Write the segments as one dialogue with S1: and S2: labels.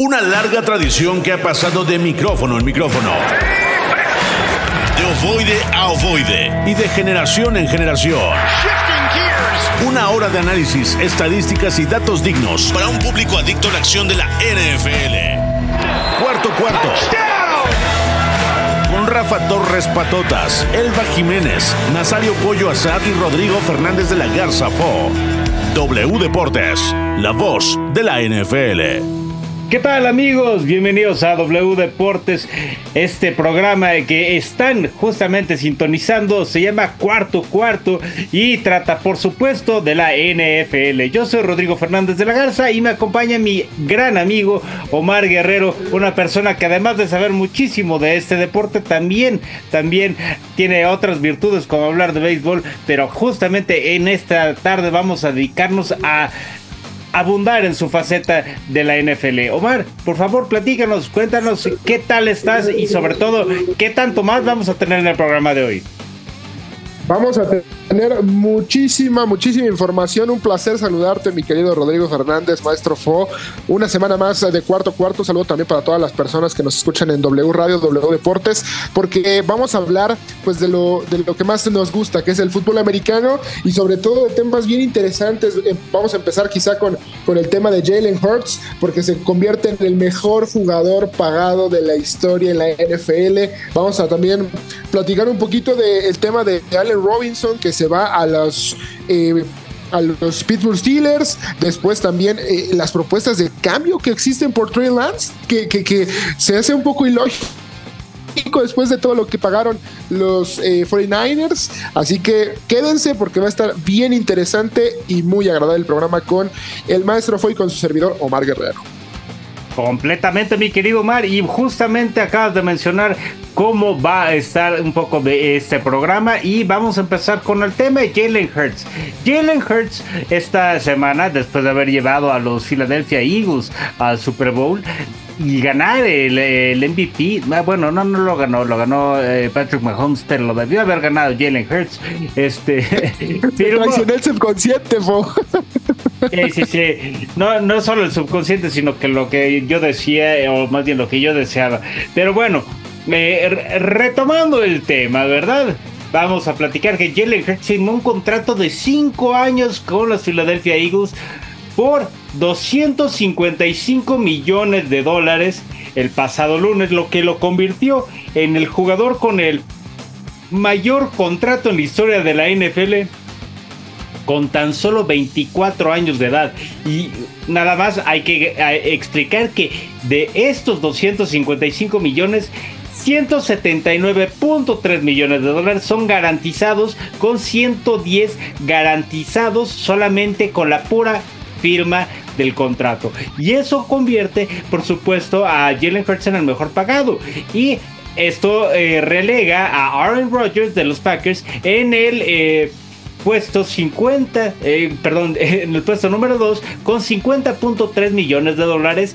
S1: Una larga tradición que ha pasado de micrófono en micrófono. De ovoide a ovoide. Y de generación en generación. Una hora de análisis, estadísticas y datos dignos para un público adicto a la acción de la NFL. Cuarto cuarto. Con Rafa Torres Patotas, Elba Jiménez, Nazario Pollo Azad y Rodrigo Fernández de la Garza Fo. W Deportes, la voz de la NFL.
S2: ¿Qué tal amigos? Bienvenidos a W Deportes, este programa que están justamente sintonizando, se llama Cuarto Cuarto y trata por supuesto de la NFL. Yo soy Rodrigo Fernández de la Garza y me acompaña mi gran amigo Omar Guerrero, una persona que además de saber muchísimo de este deporte, también, también tiene otras virtudes como hablar de béisbol, pero justamente en esta tarde vamos a dedicarnos a abundar en su faceta de la NFL. Omar, por favor, platícanos, cuéntanos qué tal estás y sobre todo qué tanto más vamos a tener en el programa de hoy.
S3: Vamos a tener muchísima, muchísima información. Un placer saludarte, mi querido Rodrigo Fernández, maestro Fo. Una semana más de cuarto cuarto. Saludo también para todas las personas que nos escuchan en W Radio, W Deportes, porque vamos a hablar pues de lo, de lo que más nos gusta, que es el fútbol americano y sobre todo de temas bien interesantes. Eh, vamos a empezar quizá con, con el tema de Jalen Hurts, porque se convierte en el mejor jugador pagado de la historia en la NFL. Vamos a también platicar un poquito del tema de Allen Robinson, que se va a los... Eh, a los Pittsburgh Steelers, después también eh, las propuestas de cambio que existen por Trey Lance, que, que, se hace un poco ilógico después de todo lo que pagaron los 49ers. Eh, Así que quédense porque va a estar bien interesante y muy agradable el programa con el maestro Foy con su servidor Omar Guerrero.
S2: Completamente, mi querido Omar. Y justamente acabas de mencionar cómo va a estar un poco de este programa. Y vamos a empezar con el tema de Jalen Hurts. Jalen Hurts esta semana, después de haber llevado a los Philadelphia Eagles al Super Bowl, y ganar el, MVP. Ah, bueno, no, no lo ganó, lo ganó eh, Patrick Mahomes, pero lo debió haber ganado Jalen Hurts. Este,
S3: pero, el subconsciente,
S2: Sí, sí, sí. No, no solo el subconsciente, sino que lo que yo decía, o más bien lo que yo deseaba. Pero bueno, eh, retomando el tema, ¿verdad? Vamos a platicar que Jalen Hurts firmó un contrato de 5 años con los Philadelphia Eagles por 255 millones de dólares el pasado lunes, lo que lo convirtió en el jugador con el mayor contrato en la historia de la NFL con tan solo 24 años de edad. Y nada más hay que explicar que de estos 255 millones, 179.3 millones de dólares son garantizados con 110 garantizados solamente con la pura firma del contrato. Y eso convierte, por supuesto, a Jalen Hurts en el mejor pagado. Y esto eh, relega a Aaron Rodgers de los Packers en el... Eh, puesto 50, eh, perdón, en el puesto número 2 con 50.3 millones de dólares.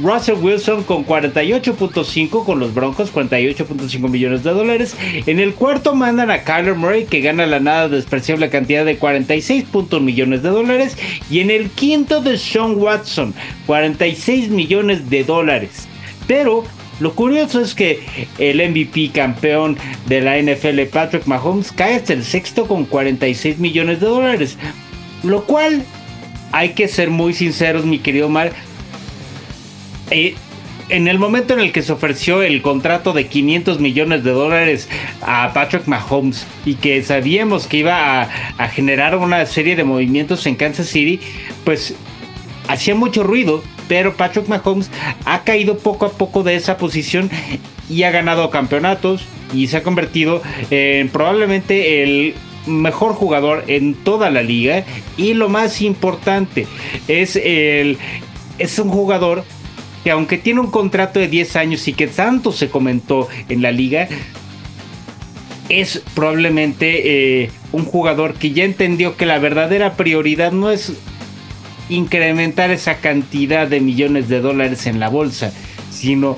S2: Russell Wilson con 48.5 con los Broncos, 48.5 millones de dólares. En el cuarto mandan a Kyler Murray que gana la nada despreciable cantidad de 46 millones de dólares. Y en el quinto de Sean Watson, 46 millones de dólares. Pero lo curioso es que el MVP campeón de la NFL, Patrick Mahomes, cae hasta el sexto con 46 millones de dólares. Lo cual, hay que ser muy sinceros, mi querido Mar. Eh, en el momento en el que se ofreció el contrato de 500 millones de dólares a Patrick Mahomes y que sabíamos que iba a, a generar una serie de movimientos en Kansas City, pues hacía mucho ruido pero Patrick Mahomes ha caído poco a poco de esa posición y ha ganado campeonatos y se ha convertido en probablemente el mejor jugador en toda la liga. Y lo más importante es el es un jugador que aunque tiene un contrato de 10 años y que tanto se comentó en la liga es probablemente eh, un jugador que ya entendió que la verdadera prioridad no es incrementar esa cantidad de millones de dólares en la bolsa, sino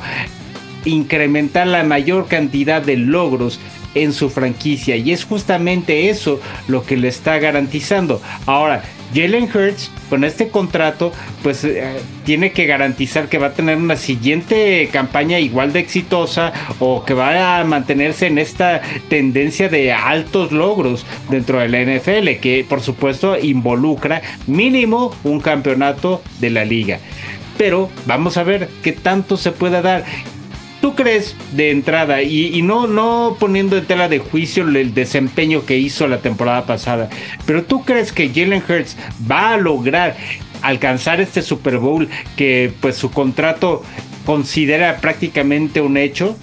S2: incrementar la mayor cantidad de logros en su franquicia y es justamente eso lo que le está garantizando. Ahora, Jalen Hurts con este contrato pues eh, tiene que garantizar que va a tener una siguiente campaña igual de exitosa o que va a mantenerse en esta tendencia de altos logros dentro de la NFL que por supuesto involucra mínimo un campeonato de la liga. Pero vamos a ver qué tanto se puede dar. ¿Tú crees de entrada, y, no, no poniendo en tela de juicio el desempeño que hizo la temporada pasada, pero tú crees que Jalen Hurts va a lograr alcanzar este Super Bowl que pues su contrato considera prácticamente un hecho?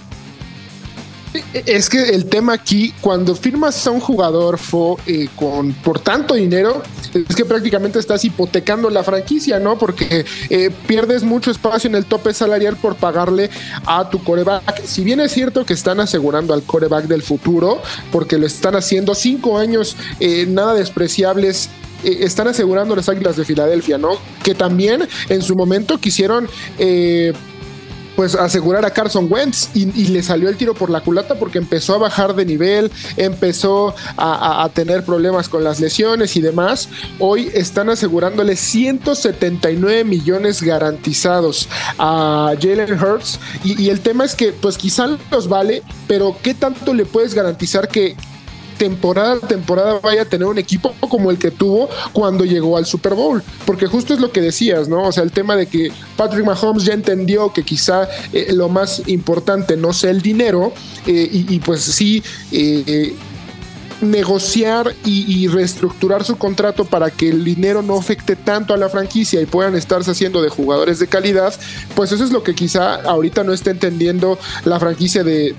S3: Es que el tema aquí, cuando firmas a un jugador eh, con, por tanto dinero, es que prácticamente estás hipotecando la franquicia, ¿no? Porque eh, pierdes mucho espacio en el tope salarial por pagarle a tu coreback. Si bien es cierto que están asegurando al coreback del futuro, porque lo están haciendo cinco años eh, nada despreciables están asegurando las Águilas de Filadelfia, ¿no? Que también en su momento quisieron pues asegurar a Carson Wentz y, le salió el tiro por la culata porque empezó a bajar de nivel, empezó a, tener problemas con las lesiones y demás. Hoy están asegurándole 179 millones garantizados a Jalen Hurts y, y el tema es que pues quizá los vale, pero ¿qué tanto le puedes garantizar que, temporada a temporada vaya a tener un equipo como el que tuvo cuando llegó al Super Bowl. Porque justo es lo que decías, ¿no? O sea, el tema de que Patrick Mahomes ya entendió que quizá eh, lo más importante no sea el dinero eh, y, pues sí. Eh, negociar y, reestructurar su contrato para que el dinero no afecte tanto a la franquicia y puedan estarse haciendo de jugadores de calidad, pues eso es lo que quizá ahorita no está entendiendo la franquicia de,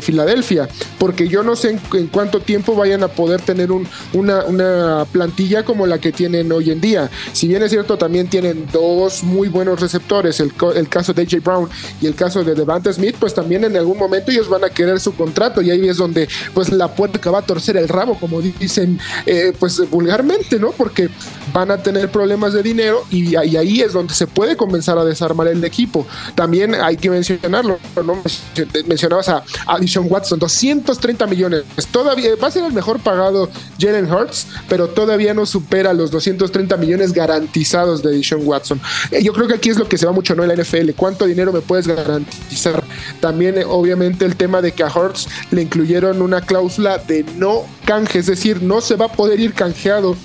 S3: Filadelfia, porque yo no sé en, cuánto tiempo vayan a poder tener un, una, plantilla como la que tienen hoy en día. Si bien es cierto, también tienen dos muy buenos receptores, el, el caso de AJ Brown y el caso de Devante Smith, pues también en algún momento ellos van a querer su contrato y ahí es donde pues la puerta va a torcer el rabo, como dicen eh, pues vulgarmente, ¿no? Porque van a tener problemas de dinero y, ahí es donde se puede comenzar a desarmar el equipo. También hay que mencionarlo, ¿no? Mencionabas a, a Watson, 230 millones. Todavía va a ser el mejor pagado Jalen Hurts, pero todavía no supera los 230 millones garantizados de Dishon Watson. Eh, yo creo que aquí es lo que se va mucho, ¿no? En la NFL. ¿Cuánto dinero me puedes garantizar? También, eh, obviamente, el tema de que a Hurts le incluyeron una cláusula de no canje, es decir, no se va a poder ir canjeado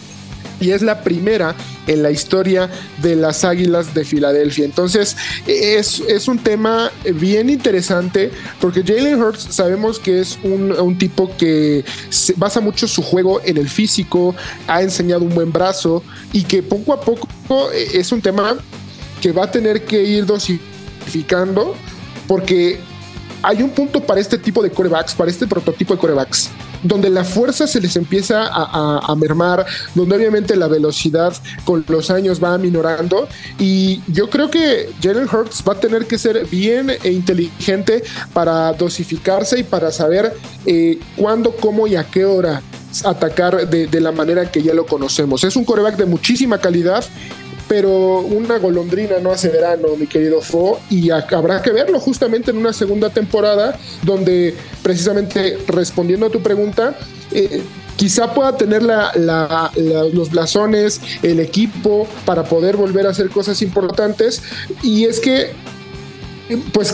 S3: y es la primera en la historia de las Águilas de Filadelfia. Entonces es, es un tema bien interesante porque Jalen Hurts sabemos que es un, un, tipo que basa mucho su juego en el físico, ha enseñado un buen brazo y que poco a poco eh, es un tema que va a tener que ir dosificando porque hay un punto para este tipo de corebacks, para este prototipo de corebacks, donde la fuerza se les empieza a, mermar, donde obviamente la velocidad con los años va aminorando. Y yo creo que Jalen Hurts va a tener que ser bien e inteligente para dosificarse y para saber eh, cuándo, cómo y a qué hora atacar de, de, la manera que ya lo conocemos. Es un coreback de muchísima calidad pero una golondrina no hace verano, mi querido Fo, y habrá que verlo justamente en una segunda temporada donde precisamente respondiendo a tu pregunta, eh, quizá pueda tener los blasones, el equipo para poder volver a hacer cosas importantes. Y es que, pues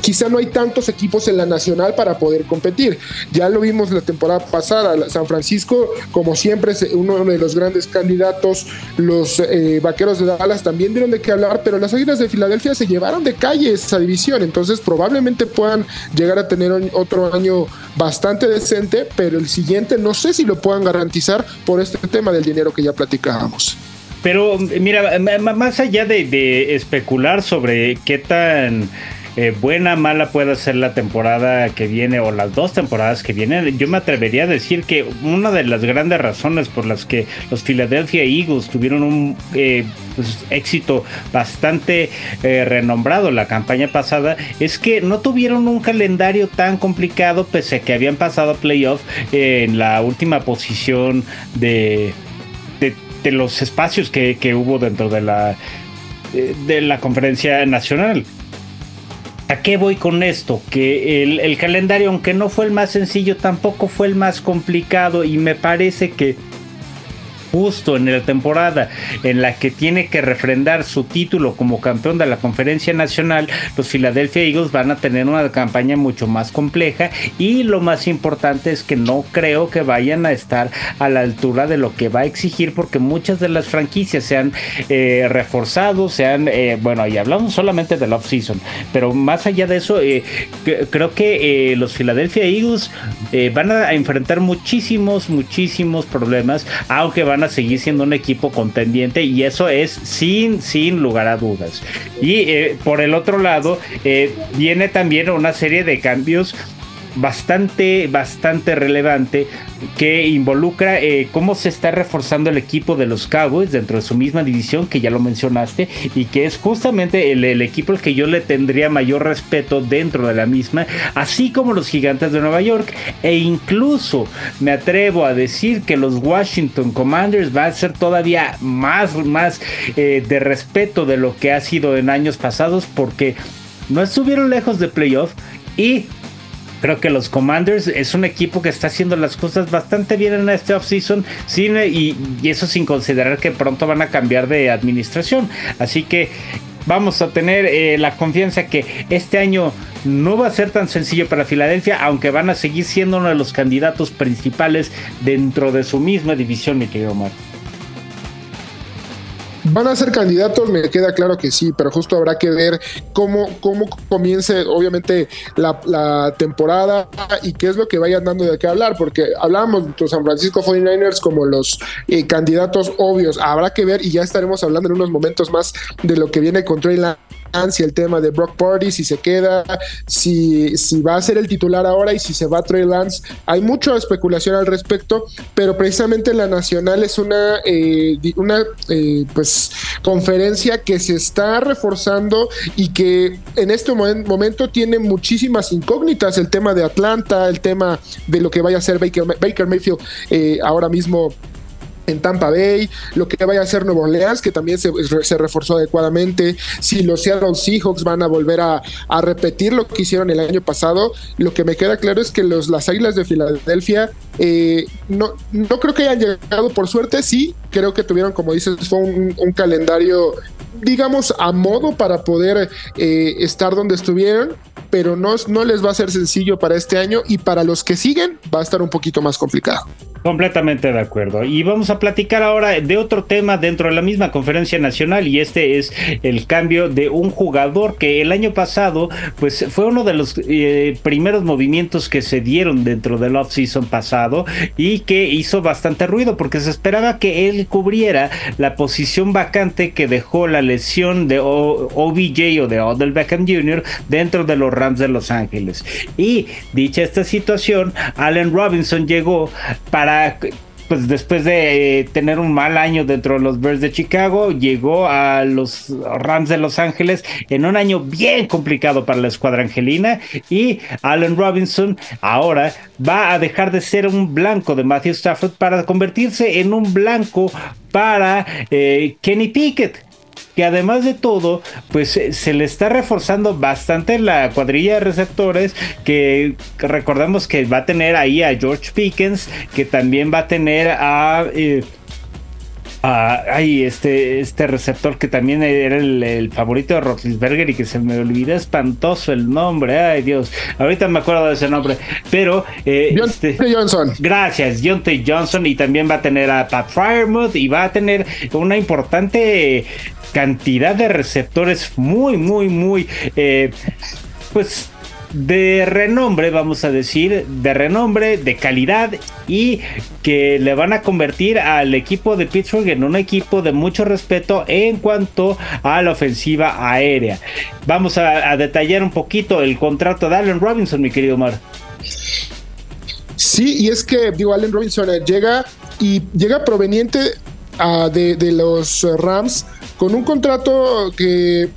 S3: quizá no hay tantos equipos en la nacional para poder competir. Ya lo vimos la temporada pasada, San Francisco, como siempre, es uno de los grandes candidatos, los eh, Vaqueros de Dallas también dieron de qué hablar, pero las Águilas de Filadelfia se llevaron de calle esa división, entonces probablemente puedan llegar a tener otro año bastante decente, pero el siguiente no sé si lo puedan garantizar por este tema del dinero que ya platicábamos.
S2: Pero mira, más allá de especular sobre qué tan eh, buena, mala puede ser la temporada que viene o las dos temporadas que vienen, yo me atrevería a decir que una de las grandes razones por las que los Philadelphia Eagles tuvieron un eh, pues, éxito bastante eh, renombrado la campaña pasada es que no tuvieron un calendario tan complicado pese a que habían pasado playoff en la última posición de, de, los espacios que, que hubo dentro de la de la conferencia nacional. ¿A qué voy con esto? Que el, calendario, aunque no fue el más sencillo, tampoco fue el más complicado y me parece que justo en la temporada en la que tiene que refrendar su título como campeón de la conferencia nacional, los Philadelphia Eagles van a tener una campaña mucho más compleja y lo más importante es que no creo que vayan a estar a la altura de lo que va a exigir porque muchas de las franquicias se han eh, reforzado, se han, eh, bueno, y hablamos solamente del off-season, pero más allá de eso, eh, creo que los Philadelphia Eagles van a enfrentar muchísimos, muchísimos problemas, aunque van a seguir siendo un equipo contendiente y eso es sin, sin lugar a dudas. Y por el otro lado, viene también una serie de cambios bastante, bastante relevante que involucra eh, cómo se está reforzando el equipo de los Cowboys dentro de su misma división, que ya lo mencionaste, y que es justamente el, equipo al que yo le tendría mayor respeto dentro de la misma, así como los gigantes de Nueva York, e incluso me atrevo a decir que los Washington Commanders va a ser todavía más, más eh, de respeto de lo que ha sido en años pasados, porque no estuvieron lejos de playoff y Creo que los Commanders es un equipo que está haciendo las cosas bastante bien en este offseason y, y eso sin considerar que pronto van a cambiar de administración. Así que vamos a tener eh, la confianza que este año no va a ser tan sencillo para Filadelfia, aunque van a seguir siendo uno de los candidatos principales dentro de su misma división, mi querido Omar.
S3: ¿Van a ser candidatos? Me queda claro que sí, pero justo habrá que ver cómo, cómo comience, obviamente, la, temporada y qué es lo que vayan dando de qué hablar, porque hablábamos de San Francisco 49ers como los eh, candidatos obvios. Habrá que ver y ya estaremos hablando en unos momentos más de lo que viene con Trey si el tema de Brock Party, si se queda, si, si va a ser el titular ahora y si se va a Trey Lance. Hay mucha especulación al respecto, pero precisamente la Nacional es una, eh, una eh, pues, conferencia que se está reforzando y que en este momento tiene muchísimas incógnitas. El tema de Atlanta, el tema de lo que vaya a ser Baker, Baker Mayfield eh, ahora mismo en Tampa Bay, lo que vaya a hacer Nuevo Orleans, que también se, reforzó adecuadamente, si los Seattle Seahawks van a volver a, repetir lo que hicieron el año pasado, lo que me queda claro es que los, las Águilas de Filadelfia eh, no, no creo que hayan llegado. Por suerte, sí, creo que tuvieron, como dices, fue un, calendario, digamos, a modo para poder eh, estar donde estuvieron, pero no, no les va a ser sencillo para este año y para los que siguen va a estar un poquito más complicado.
S2: Completamente de acuerdo. Y vamos a platicar ahora de otro tema dentro de la misma conferencia nacional y este es el cambio de un jugador que el año pasado pues fue uno de los eh, primeros movimientos que se dieron dentro del off-season pasado y que hizo bastante ruido porque se esperaba que él cubriera la posición vacante que dejó la lesión de OBJ o de Odell Beckham Jr. dentro de los Rams de Los Ángeles. Y dicha esta situación, Allen Robinson llegó para pues después de eh, tener un mal año dentro de los Bears de Chicago, llegó a los Rams de Los Ángeles en un año bien complicado para la escuadra angelina y Allen Robinson ahora va a dejar de ser un blanco de Matthew Stafford para convertirse en un blanco para eh, Kenny Pickett que además de todo, pues se le está reforzando bastante la cuadrilla de receptores, que recordemos que va a tener ahí a George Pickens, que también va a tener a... Eh, ay, este, este receptor que también era el, favorito de Roethlisberger y que se me olvidó espantoso el nombre. Ay, Dios. Ahorita me acuerdo de ese nombre. Pero.
S3: Eh, este, Johnson.
S2: Gracias, T. Johnson. Y también va a tener a Pat Firemouth y va a tener una importante cantidad de receptores muy, muy, muy, eh, pues de renombre, vamos a decir, de renombre, de calidad y que le van a convertir al equipo de Pittsburgh en un equipo de mucho respeto en cuanto a la ofensiva aérea. Vamos a, detallar un poquito el contrato de Allen Robinson, mi querido Omar.
S3: Sí, y es que, digo, Allen Robinson llega y llega proveniente ah, de, de los Rams con un contrato que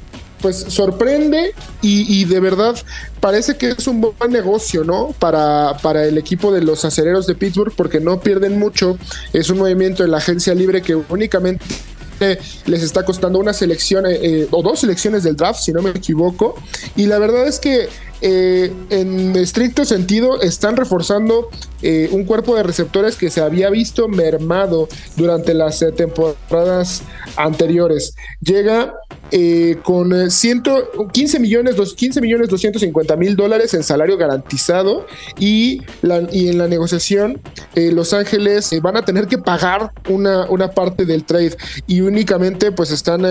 S3: pues sorprende y, de verdad parece que es un buen negocio, ¿no? Para, para el equipo de los acereros de Pittsburgh porque no pierden mucho. Es un movimiento de la agencia libre que únicamente les está costando una selección eh, eh, o dos selecciones del draft, si no me equivoco. Y la verdad es que eh, en estricto sentido están reforzando eh, un cuerpo de receptores que se había visto mermado durante las eh, temporadas anteriores. Llega con 115 millones, 15 millones 250 mil dólares en salario garantizado y, y en la negociación Los Ángeles van a tener que pagar una, una parte del trade y únicamente pues están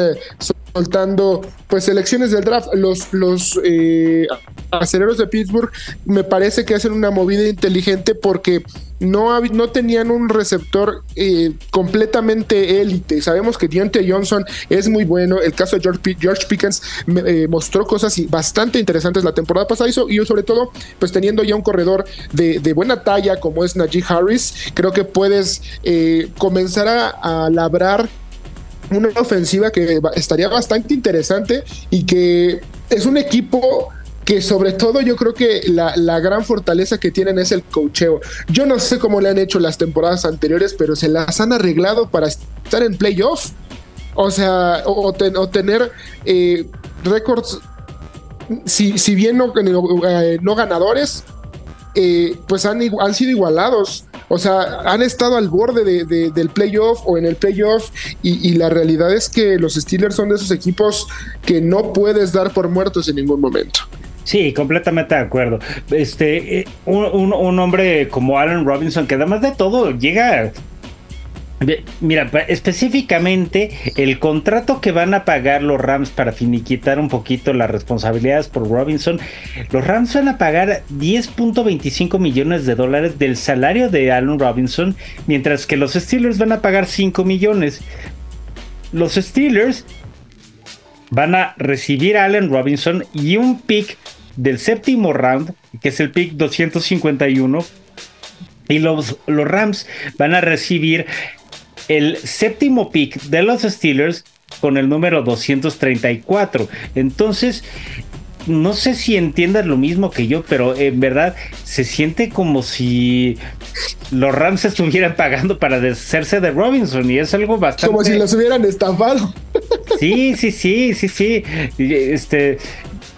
S3: soltando pues selecciones del draft. Los, los eh, aceleros de Pittsburgh me parece que hacen una movida inteligente porque no, no tenían un receptor eh, completamente élite. Sabemos que Deontay Johnson es muy bueno. El caso de George, George Pickens eh, mostró cosas bastante interesantes la temporada pasada y sobre todo pues teniendo ya un corredor de, buena talla como es Najee Harris, creo que puedes comenzar a, a labrar una ofensiva que estaría bastante interesante y que es un equipo que sobre todo yo creo que la, gran fortaleza que tienen es el cocheo. Yo no sé cómo le han hecho las temporadas anteriores, pero se las han arreglado para estar en playoffs. O sea, o, tener eh, récords, si, si, bien no, eh, ganadores, eh, pues han, han sido igualados. O sea, han estado al borde del playoff o en el playoff y, la realidad es que los Steelers son de esos equipos que no puedes dar por muertos en ningún momento.
S2: Sí, completamente de acuerdo. Este, eh, un, hombre como Allen Robinson, que además de todo llega Mira, específicamente el contrato que van a pagar los Rams para finiquitar un poquito las responsabilidades por Robinson, los Rams van a pagar 10.25 millones de dólares del salario de Allen Robinson, mientras que los Steelers van a pagar 5 millones. Los Steelers van a recibir a Allen Robinson y un pick del séptimo round, que es el pick 251. Y los, los Rams van a recibir el séptimo pick de los Steelers con el número 234. Entonces, no sé si entiendas lo mismo que yo, pero en verdad se siente como si los Rams estuvieran pagando para deshacerse de Robinson y es algo bastante.
S3: Como si los hubieran estafado.
S2: Sí, sí, sí, sí, sí. Este.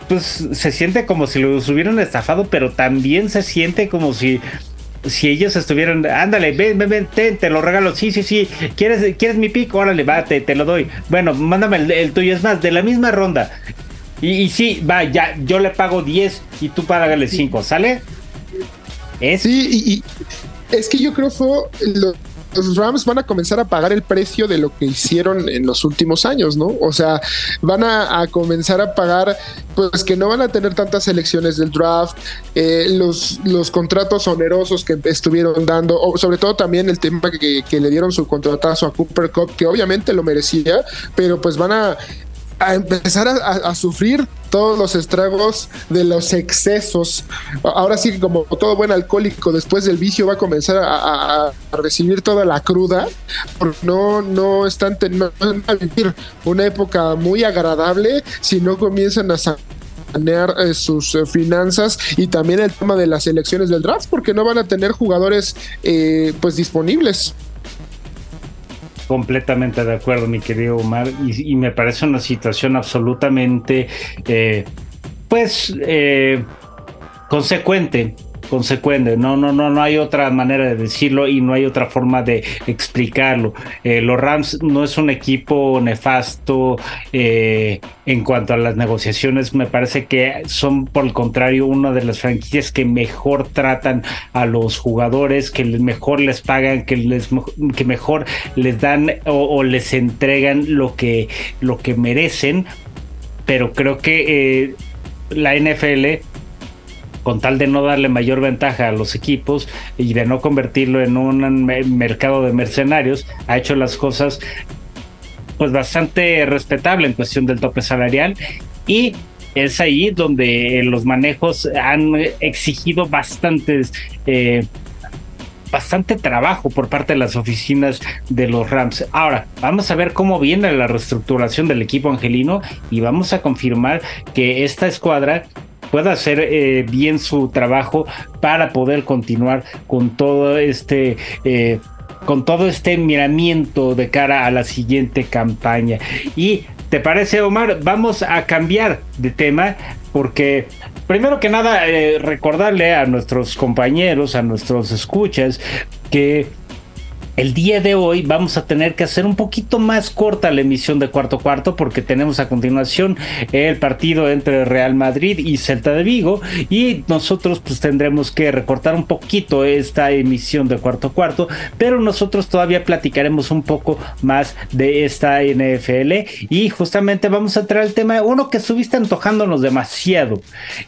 S2: Pues se siente como si los hubieran estafado, pero también se siente como si si ellos estuvieran, ándale, ven, ven, ven, te, lo regalo, sí, sí, sí, ¿quieres, ¿quieres mi pico? Órale, va, te, lo doy. Bueno, mándame el, tuyo, es más, de la misma ronda. Y, sí, va, ya, yo le pago 10 y tú págale 5, ¿sale?
S3: Sí, y, y, es que yo creo que fue lo, los Rams van a comenzar a pagar el precio de lo que hicieron en los últimos años, ¿no? O sea, van a, comenzar a pagar, pues que no van a tener tantas elecciones del draft, eh, los, los contratos onerosos que estuvieron dando, sobre todo también el tema que, que le dieron su contratazo a Cooper Cup, que obviamente lo merecía, pero pues van a a empezar a, sufrir todos los estragos de los excesos. Ahora sí, como todo buen alcohólico, después del vicio va a comenzar a, recibir toda la cruda, porque no, no están teniendo una época muy agradable si no comienzan a sanear eh, sus finanzas y también el tema de las elecciones del draft, porque no van a tener jugadores eh, pues disponibles.
S2: Completamente de acuerdo, mi querido Omar, y, me parece una situación absolutamente, eh, pues, eh, consecuente consecuente. No, no, no, no hay otra manera de decirlo y no hay otra forma de explicarlo. Eh, los Rams no es un equipo nefasto eh, en cuanto a las negociaciones. Me parece que son, por el contrario, una de las franquicias que mejor tratan a los jugadores, que mejor les pagan, que, les, que mejor les dan o, les entregan lo que, lo que merecen. Pero creo que eh, la NFL con tal de no darle mayor ventaja a los equipos y de no convertirlo en un mercado de mercenarios, ha hecho las cosas pues bastante respetable en cuestión del tope salarial y es ahí donde los manejos han exigido bastantes eh, bastante trabajo por parte de las oficinas de los Rams. Ahora, vamos a ver cómo viene la reestructuración del equipo angelino y vamos a confirmar que esta escuadra pueda hacer eh, bien su trabajo para poder continuar con todo este... Eh, con todo este miramiento de cara a la siguiente campaña. Y ¿Te parece, Omar? Vamos a cambiar de tema porque primero que nada eh, recordarle a nuestros compañeros, a nuestros escuchas, que el día de hoy vamos a tener que hacer un poquito más corta la emisión de cuarto cuarto porque tenemos a continuación el partido entre Real Madrid y Celta de Vigo y nosotros pues tendremos que recortar un poquito esta emisión de cuarto cuarto, pero nosotros todavía platicaremos un poco más de esta NFL y justamente vamos a traer el tema, uno que estuviste antojándonos demasiado,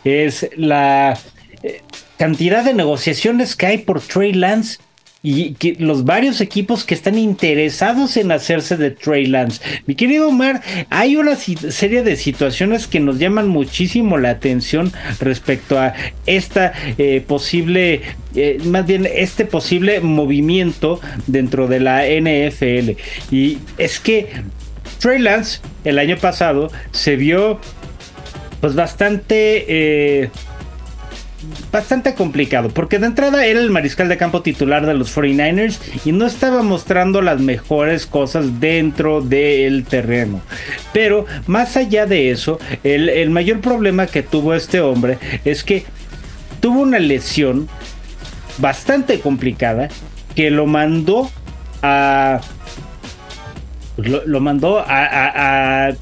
S2: es la eh, cantidad de negociaciones que hay por Trey Lance y que los varios equipos que están interesados en hacerse de Trey Lance. Mi querido Omar, hay una serie de situaciones que nos llaman muchísimo la atención respecto a esta eh, posible, eh, más bien este posible movimiento dentro de la NFL. Y es que Trey Lance el año pasado se vio pues bastante... Eh, bastante complicado, porque de entrada era el mariscal de campo titular de los 49ers y no estaba mostrando las mejores cosas dentro del terreno. Pero más allá de eso, el, mayor problema que tuvo este hombre es que tuvo una lesión bastante complicada que lo mandó a... Lo, mandó a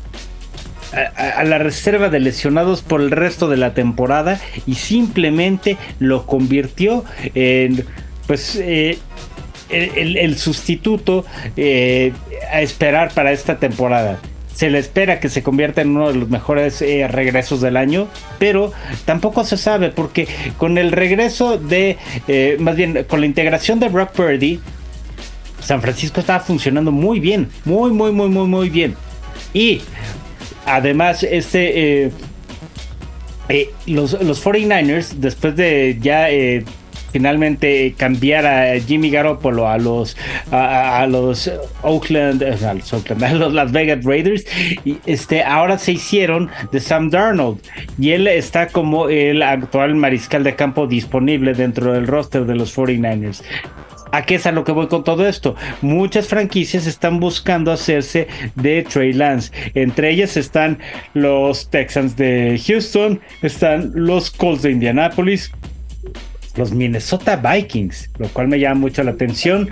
S2: la reserva de lesionados por el resto de la temporada y simplemente lo convirtió en pues eh, el, sustituto eh, a esperar para esta temporada. Se le espera que se convierta en uno de los mejores eh, regresos del año, pero tampoco se sabe porque con el regreso de, más bien con la integración de Brock Purdy, San Francisco estaba funcionando muy bien, muy, muy, muy, muy, muy bien. Y Además, este. Eh, eh, los, los 49ers, después de ya eh, finalmente cambiar a Jimmy Garoppolo a los a, los Oakland, a los los Las Vegas Raiders y este ahora se hicieron de Sam Darnold y él está como el actual mariscal de campo disponible dentro del roster de los 49ers. ¿A qué es a lo que voy con todo esto? Muchas franquicias están buscando hacerse de Trey Lance. Entre ellas están los Texans de Houston, están los Colts de Indianapolis, los Minnesota Vikings, lo cual me llama mucho la atención,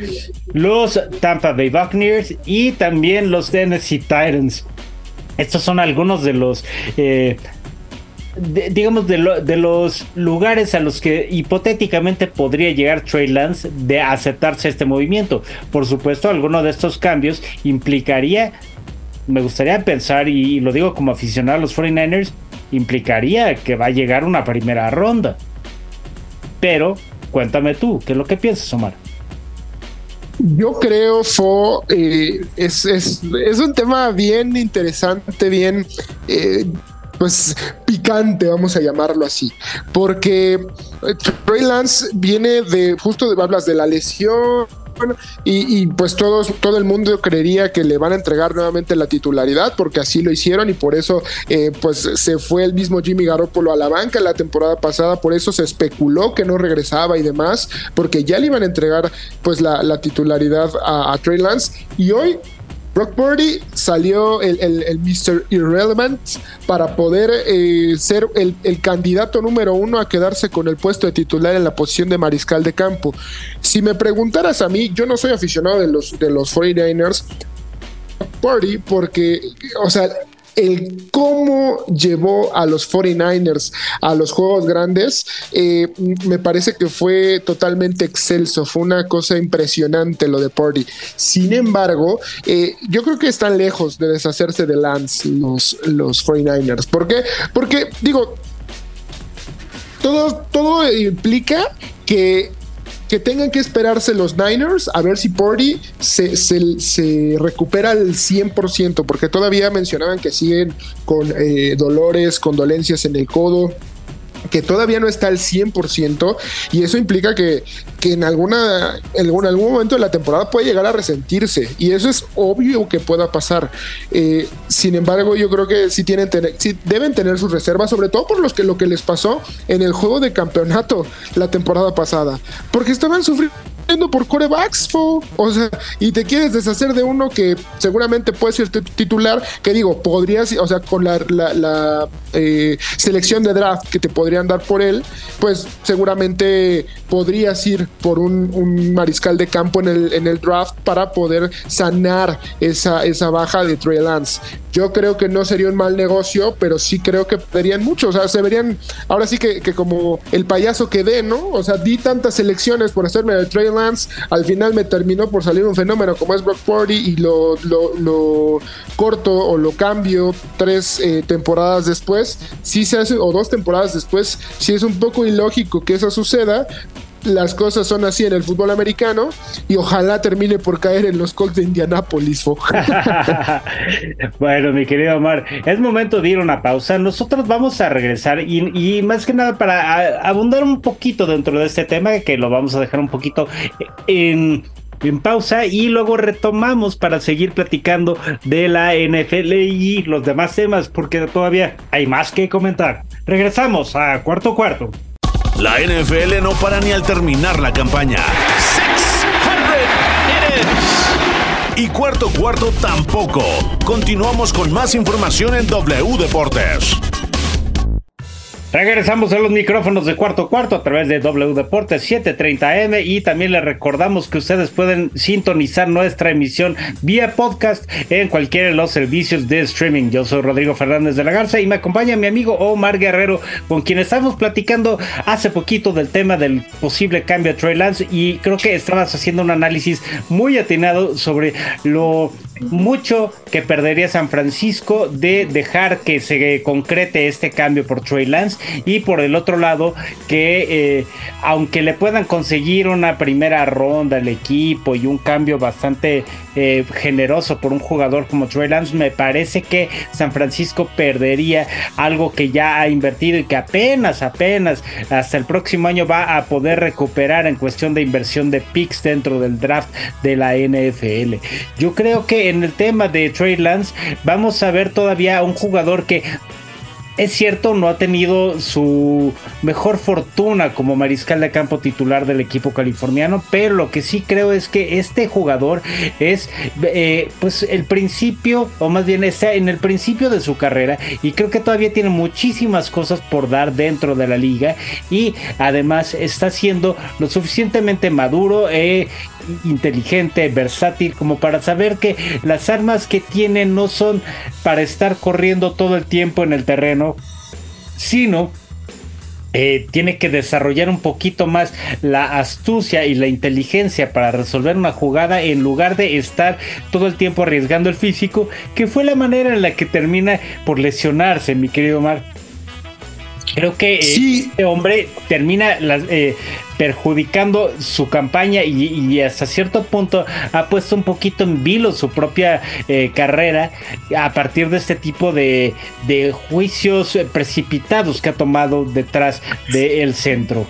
S2: los Tampa Bay Buccaneers y también los Tennessee Titans. Estos son algunos de los eh, digamos, de, los lugares a los que hipotéticamente podría llegar Trey Lance de aceptarse este movimiento. Por supuesto, alguno de estos cambios implicaría, me gustaría pensar, y, lo digo como aficionado a los 49ers, implicaría que va a llegar una primera ronda. Pero, cuéntame tú, ¿qué es lo que piensas, Omar?
S3: Yo creo, Fo, eh, es, es, un tema bien interesante, bien eh, pues picante, vamos a llamarlo así, porque eh, Trey Lance viene de, justo de, hablas de la lesión, y, pues todos, todo el mundo creería que le van a entregar nuevamente la titularidad porque así lo hicieron y por eso eh, pues se fue el mismo Jimmy Garoppolo a la banca la temporada pasada, por eso se especuló que no regresaba y demás, porque ya le iban a entregar pues la, titularidad a, a Trey Lance. Y hoy Brock Purdy salió el, el, Mr. Irrelevant para poder eh, ser el, candidato número uno a quedarse con el puesto de titular en la posición de mariscal de campo. Si me preguntaras a mí, yo no soy aficionado de los, de los 49ers, Purdy, porque, o sea, el cómo llevó a los 49ers a los juegos grandes, eh, me parece que fue totalmente excelso, fue una cosa impresionante lo de Purdy. Sin embargo, eh, yo creo que están lejos de deshacerse de Lance los, los 49ers. ¿Por qué? Porque, digo, todo, todo implica que que tengan que esperarse los Niners a ver si Purdy se, se, recupera al 100%, porque todavía mencionaban que siguen con eh, dolores, con dolencias en el codo que todavía no está al 100% y eso implica que, en, alguna, en algún, momento de la temporada puede llegar a resentirse y eso es obvio que pueda pasar. Eh, sin embargo, yo creo que sí, tienen deben tener sus reservas, sobre todo por los que, lo que les pasó en el juego de campeonato la temporada pasada, porque estaban sufriendo por corebacks, o sea, y te quieres deshacer de uno que seguramente puede ser titular, que digo, podrías, o sea, con la, eh, selección de draft que te podrían dar por él, pues seguramente podrías ir por un, mariscal de campo en el, en el draft para poder sanar esa, esa baja de Trey Lance. Yo creo que no sería un mal negocio, pero sí creo que verían mucho. O sea, se verían, ahora sí que, como el payaso que dé, ¿no? O sea, di tantas elecciones por hacerme el Trey Lance, al final me terminó por salir un fenómeno como es Brock Purdy y lo, corto o lo cambio tres eh, temporadas después. Sí se hace, o dos temporadas después, sí es un poco ilógico que eso suceda, las cosas son así en el fútbol americano y ojalá termine por caer en los Colts de Indianápolis.
S2: bueno, mi querido Omar, es momento de ir a una pausa. Nosotros vamos a regresar y, más que nada para abundar un poquito dentro de este tema, que lo vamos a dejar un poquito en pausa y luego retomamos para seguir platicando de la NFL y los demás temas porque todavía hay más que comentar. Regresamos a cuarto cuarto.
S1: La NFL no para ni al terminar la campaña. Y cuarto cuarto tampoco. Continuamos con más información en W Deportes.
S2: Regresamos a los micrófonos de cuarto cuarto a través de W Deportes 730M y también les recordamos que ustedes pueden sintonizar nuestra emisión vía podcast en cualquiera de los servicios de streaming. Yo soy Rodrigo Fernández de la Garza y me acompaña mi amigo Omar Guerrero con quien estamos platicando hace poquito del tema del posible cambio de Trey Lance y creo que estabas haciendo un análisis muy atinado sobre lo mucho que perdería San Francisco de dejar que se concrete este cambio por Trey Lance y por el otro lado que eh, aunque le puedan conseguir una primera ronda al equipo y un cambio bastante eh, generoso por un jugador como Trey Lance, me parece que San Francisco perdería algo que ya ha invertido y que apenas, apenas hasta el próximo año va a poder recuperar en cuestión de inversión de picks dentro del draft de la NFL. Yo creo que en el tema de Trey Lance vamos a ver todavía un jugador que es cierto, no ha tenido su mejor fortuna como mariscal de campo titular del equipo californiano, pero lo que sí creo es que este jugador es eh, pues el principio, o más bien está en el principio de su carrera y creo que todavía tiene muchísimas cosas por dar dentro de la liga y además está siendo lo suficientemente maduro e inteligente, versátil, como para saber que las armas que tiene no son para estar corriendo todo el tiempo en el terreno, sino eh, tiene que desarrollar un poquito más la astucia y la inteligencia para resolver una jugada en lugar de estar todo el tiempo arriesgando el físico, que fue la manera en la que termina por lesionarse, mi querido Mar. Creo que eh, este hombre termina eh, perjudicando su campaña y, hasta cierto punto ha puesto un poquito en vilo su propia eh, carrera a partir de este tipo de, de juicios precipitados que ha tomado detrás del centro.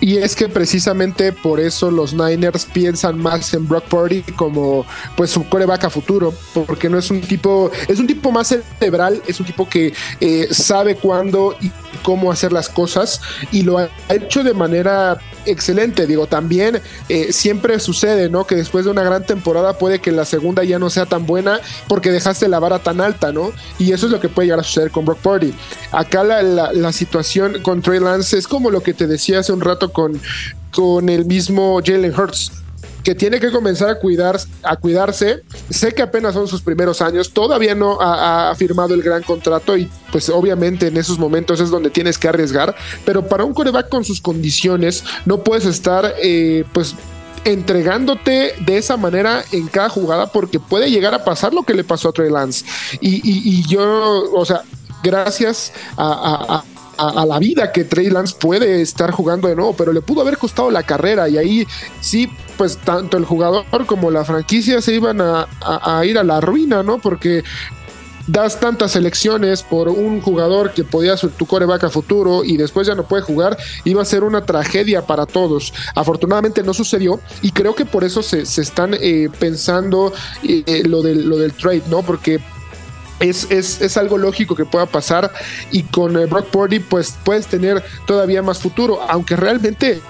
S3: Y es que precisamente por eso los Niners piensan más en Brock Purdy como pues su coreback a futuro, porque no es un tipo, es un tipo más cerebral, es un tipo que eh, sabe cuándo y cómo hacer las cosas y lo ha hecho de manera excelente. Digo, también eh, siempre sucede, ¿no? Que después de una gran temporada puede que la segunda ya no sea tan buena porque dejaste la vara tan alta, ¿no? Y eso es lo que puede llegar a suceder con Brock Purdy. Acá la, la situación con Trey Lance es como lo que te decía hace un rato con, con el mismo Jalen Hurts que tiene que comenzar a, cuidar, a cuidarse. Sé que apenas son sus primeros años, todavía no ha, firmado el gran contrato y pues obviamente en esos momentos es donde tienes que arriesgar, pero para un coreback con sus condiciones no puedes estar eh, pues entregándote de esa manera en cada jugada porque puede llegar a pasar lo que le pasó a Trey Lance. Y, yo, o sea, gracias a a, la vida que Trey Lance puede estar jugando de nuevo, pero le pudo haber costado la carrera y ahí sí, pues tanto el jugador como la franquicia se iban a, ir a la ruina, ¿no? Porque das tantas elecciones por un jugador que podía ser tu coreback a futuro y después ya no puede jugar, iba a ser una tragedia para todos. Afortunadamente no sucedió y creo que por eso se, están eh, pensando eh, lo, del, lo del trade, ¿no? Porque es, algo lógico que pueda pasar y con eh, Brock Purdy pues puedes tener todavía más futuro, aunque realmente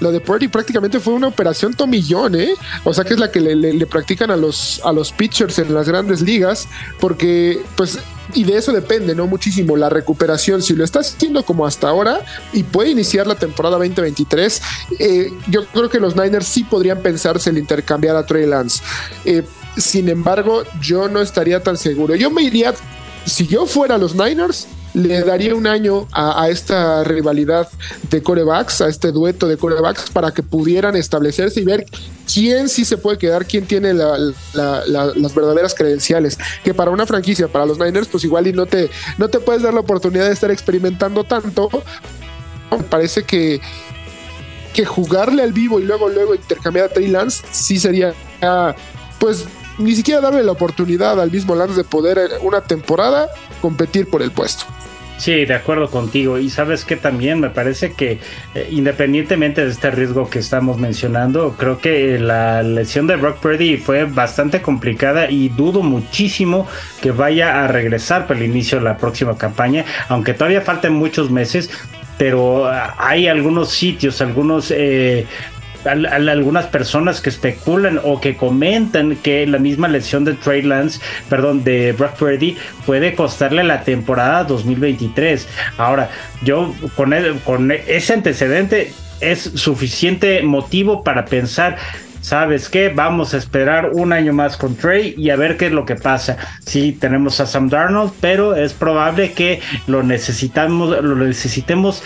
S3: lo de Purdy prácticamente fue una operación tomillón, ¿eh? O sea que es la que le, practican a los, a los pitchers en las grandes ligas, porque pues y de eso depende, ¿no? Muchísimo la recuperación. Si lo está haciendo como hasta ahora y puede iniciar la temporada 2023, eh, yo creo que los Niners sí podrían pensarse en intercambiar a Trey Lance. Eh, sin embargo, yo no estaría tan seguro. Yo me iría, si yo fuera los Niners, le daría un año a, esta rivalidad de corebacks, a este dueto de corebacks, para que pudieran establecerse y ver quién sí se puede quedar, quién tiene las verdaderas credenciales. Que para una franquicia, para los Niners, pues igual y no te, no te puedes dar la oportunidad de estar experimentando tanto. Parece que, que jugarle al vivo y luego, luego intercambiar a Trey Lance sí sería, pues ni siquiera darle la oportunidad al mismo Lance de poder eh, una temporada competir por el puesto.
S2: Sí, de acuerdo contigo. Y sabes que también me parece que eh, independientemente de este riesgo que estamos mencionando, creo que la lesión de Brock Purdy fue bastante complicada y dudo muchísimo que vaya a regresar para el inicio de la próxima campaña, aunque todavía falten muchos meses. Pero ah, hay algunos sitios, algunos eh, algunas personas que especulan o que comentan que la misma lesión de Trey Lance, perdón, de Brock Purdy puede costarle la temporada 2023. Ahora, yo con, con ese antecedente es suficiente motivo para pensar ¿sabes qué? Vamos a esperar un año más con Trey y a ver qué es lo que pasa. Sí, tenemos a Sam Darnold, pero es probable que lo necesitamos, lo necesitemos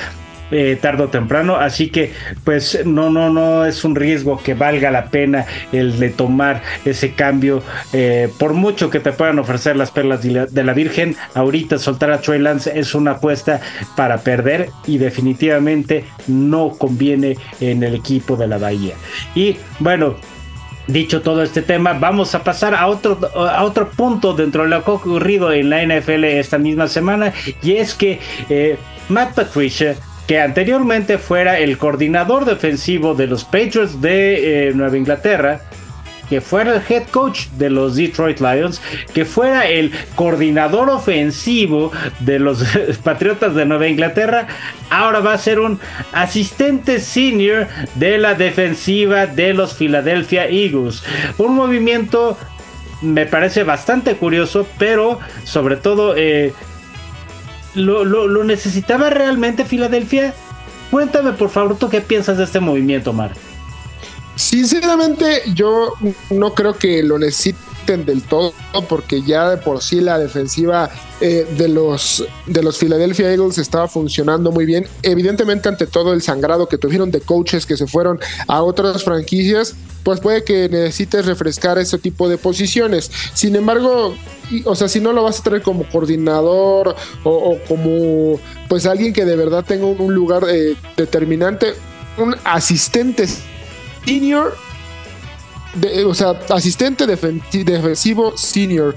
S2: eh, tarde o temprano, así que pues no, no, no es un riesgo que valga la pena el de tomar ese cambio, eh, por mucho que te puedan ofrecer las perlas de la, Virgen, ahorita soltar a Trey Lance es una apuesta para perder y definitivamente no conviene en el equipo de la Bahía. Y bueno, Dicho todo este tema, vamos a pasar a otro, a otro punto dentro de lo que ha ocurrido en la NFL esta misma semana y es que eh, Matt Patricia que anteriormente fuera el coordinador defensivo de los Patriots de eh, Nueva Inglaterra, que fuera el head coach de los Detroit Lions, que fuera el coordinador ofensivo de los Patriotas de Nueva Inglaterra, ahora va a ser un asistente senior de la defensiva de los Philadelphia Eagles. Un movimiento me parece bastante curioso, pero sobre todo eh, ¿Lo, necesitaba realmente Filadelfia? Cuéntame por favor, ¿tú qué piensas de este movimiento, Mar?
S3: Sinceramente, yo no creo que lo del todo, porque ya de por sí la defensiva eh, de, los, de los Philadelphia Eagles estaba funcionando muy bien. Evidentemente, ante todo el sangrado que tuvieron de coaches que se fueron a otras franquicias, pues puede que necesites refrescar ese tipo de posiciones. Sin embargo, o sea, si no lo vas a traer como coordinador o, como pues alguien que de verdad tenga un, lugar eh, determinante, un asistente senior o sea, asistente defensivo senior.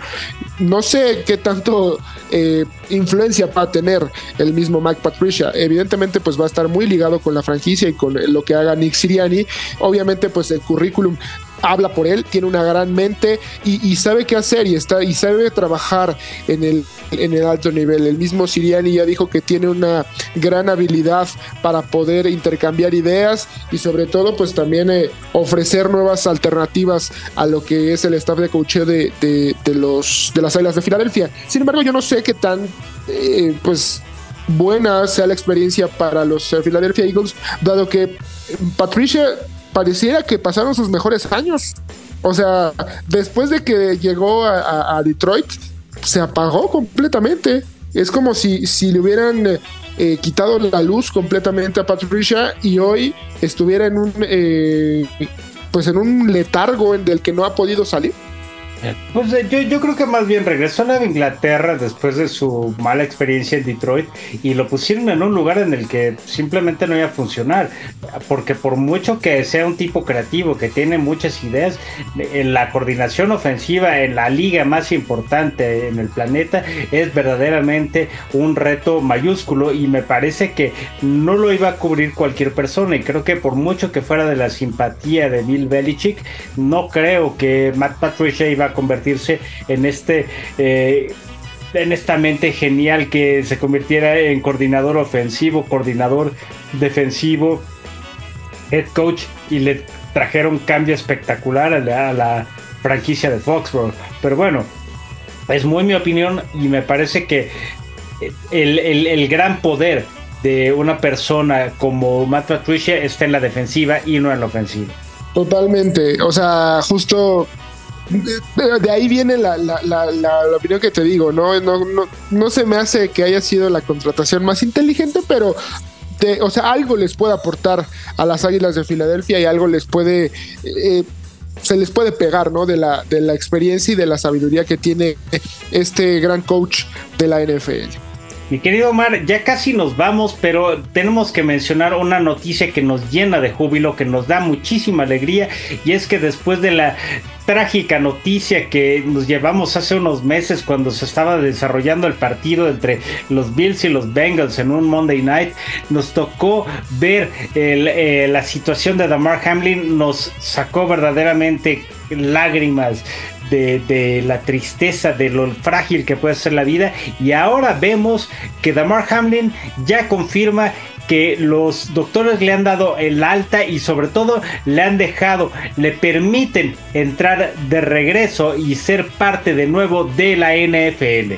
S3: No sé qué tanto eh, influencia va a tener el mismo Mike Patricia. Evidentemente, pues va a estar muy ligado con la franquicia y con lo que haga Nick Siriani. Obviamente, pues el currículum habla por él, tiene una gran mente y, sabe qué hacer y está y sabe trabajar en el, en el alto nivel. El mismo Siriani ya dijo que tiene una gran habilidad para poder intercambiar ideas y sobre todo pues también eh, ofrecer nuevas alternativas a lo que es el staff de coach de, de, los de las Águilas de Filadelfia. Sin embargo, yo no sé qué tan eh, pues buena sea la experiencia para los eh, Philadelphia Eagles, dado que Patricia pareciera que pasaron sus mejores años. O sea, después de que llegó a, Detroit, se apagó completamente. Es como si, si le hubieran eh, quitado la luz completamente a Patricia y hoy estuviera en un eh, pues en un letargo en del que no ha podido salir.
S2: Pues eh, yo, yo, creo que más bien regresó a Nueva Inglaterra después de su mala experiencia en Detroit y lo pusieron en un lugar en el que simplemente no iba a funcionar. Porque por mucho que sea un tipo creativo, que tiene muchas ideas, en la coordinación ofensiva en la liga más importante en el planeta es verdaderamente un reto mayúsculo y me parece que no lo iba a cubrir cualquier persona y creo que por mucho que fuera de la simpatía de Bill Belichick, no creo que Matt Patricia iba a convertirse en este... Eh, en esta mente genial que se convirtiera en coordinador ofensivo, coordinador defensivo. head coach y le trajeron cambio espectacular a la, franquicia de Foxborough. Pero bueno, es muy mi opinión y me parece que el, el gran poder de una persona como Matt Patricia está en la defensiva y no en la ofensiva.
S3: Totalmente, o sea, justo de, ahí viene la, opinión que te digo, ¿no? No, no, se me hace que haya sido la contratación más inteligente, pero o sea, algo les puede aportar a las Águilas de Filadelfia y algo les puede, eh, se les puede pegar, ¿no? De la, de la experiencia y de la sabiduría que tiene este gran coach de la NFL.
S2: Mi querido Omar, ya casi nos vamos, pero tenemos que mencionar una noticia que nos llena de júbilo, que nos da muchísima alegría, y es que después de la trágica noticia que nos llevamos hace unos meses cuando se estaba desarrollando el partido entre los Bills y los Bengals en un Monday Night, nos tocó ver eh, la situación de Damar Hamlin, nos sacó verdaderamente lágrimas de, la tristeza, de lo frágil que puede ser la vida. Y ahora vemos que Damar Hamlin ya confirma que los doctores le han dado el alta y sobre todo le han dejado, le permiten entrar de regreso y ser parte de nuevo de la NFL.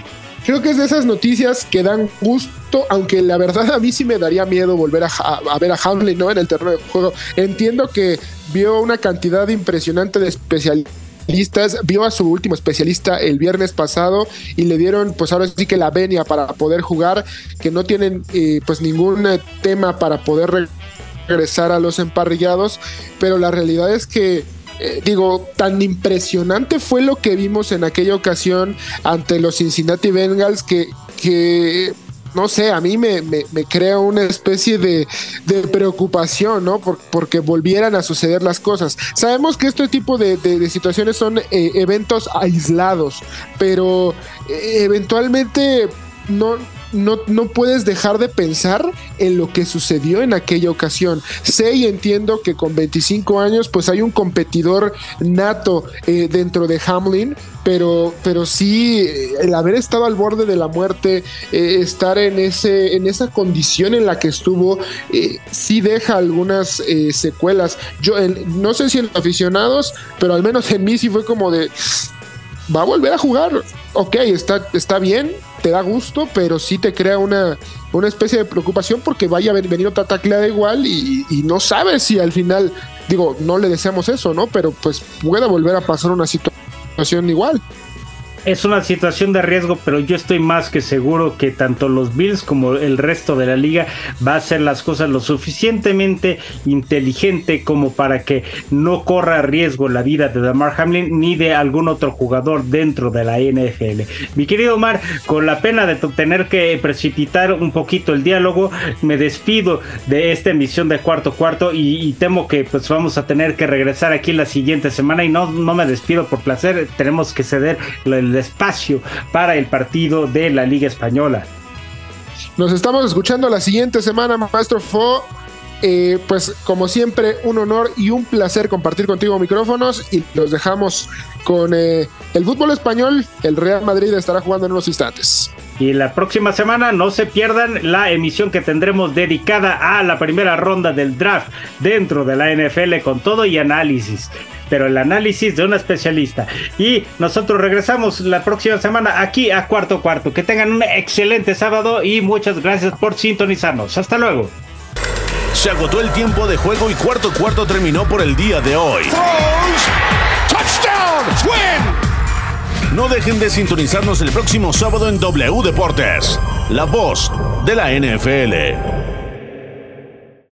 S3: Creo que es de esas noticias que dan gusto, aunque la verdad a mí sí me daría miedo volver a, ver a Hamlin ¿no? en el terreno de juego. Entiendo que vio una cantidad impresionante de especialistas vio a su último especialista el viernes pasado y le dieron pues ahora sí que la venia para poder jugar, que no tienen eh, pues ningún eh, tema para poder regresar a los emparrillados, pero la realidad es que eh, digo, tan impresionante fue lo que vimos en aquella ocasión ante los Cincinnati Bengals que, que no sé, a mí me, crea una especie de, preocupación, ¿no? porque volvieran a suceder las cosas. Sabemos que este tipo de, situaciones son eh, eventos aislados, pero eh, eventualmente no, no, no, puedes dejar de pensar en lo que sucedió en aquella ocasión. Sé y entiendo que con 25 años pues hay un competidor nato eh, dentro de Hamlin, pero, pero sí eh, el haber estado al borde de la muerte, eh, estar en, ese, en esa condición en la que estuvo, sí deja algunas secuelas. Yo no sé si en aficionados, pero al menos en mí sí fue como de va a volver a jugar. Ok, está, está bien, te da gusto, pero sí te crea una, una especie de preocupación porque vaya a venir otra tacleada igual y, y, no sabes si al final, digo, no le deseamos eso, ¿no? Pero pues pueda volver a pasar una situación igual
S2: es una situación de riesgo, pero yo estoy más que seguro que tanto los Bills como el resto de la liga va a hacer las cosas lo suficientemente inteligente como para que no corra riesgo la vida de Damar Hamlin ni de algún otro jugador dentro de la NFL. Mi querido Omar, con la pena de tener que precipitar un poquito el diálogo, me despido de esta emisión de cuarto cuarto y, temo que pues vamos a tener que regresar aquí la siguiente semana y no, no me despido por placer, tenemos que ceder el espacio para el partido de la Liga Española.
S3: Nos estamos escuchando la siguiente semana, maestro Fo. Eh, pues como siempre, un honor y un placer compartir contigo micrófonos y los dejamos con eh, el fútbol español. El Real Madrid estará jugando en unos instantes.
S2: Y la próxima semana no se pierdan la emisión que tendremos dedicada a la primera ronda del draft dentro de la NFL con todo y análisis pero el análisis de un especialista. Y nosotros regresamos la próxima semana aquí a Cuarto Cuarto. Que tengan un excelente sábado y muchas gracias por sintonizarnos. Hasta luego.
S1: Se agotó el tiempo de juego y Cuarto Cuarto terminó por el día de hoy. No dejen de sintonizarnos el próximo sábado en W Deportes, la voz de la NFL.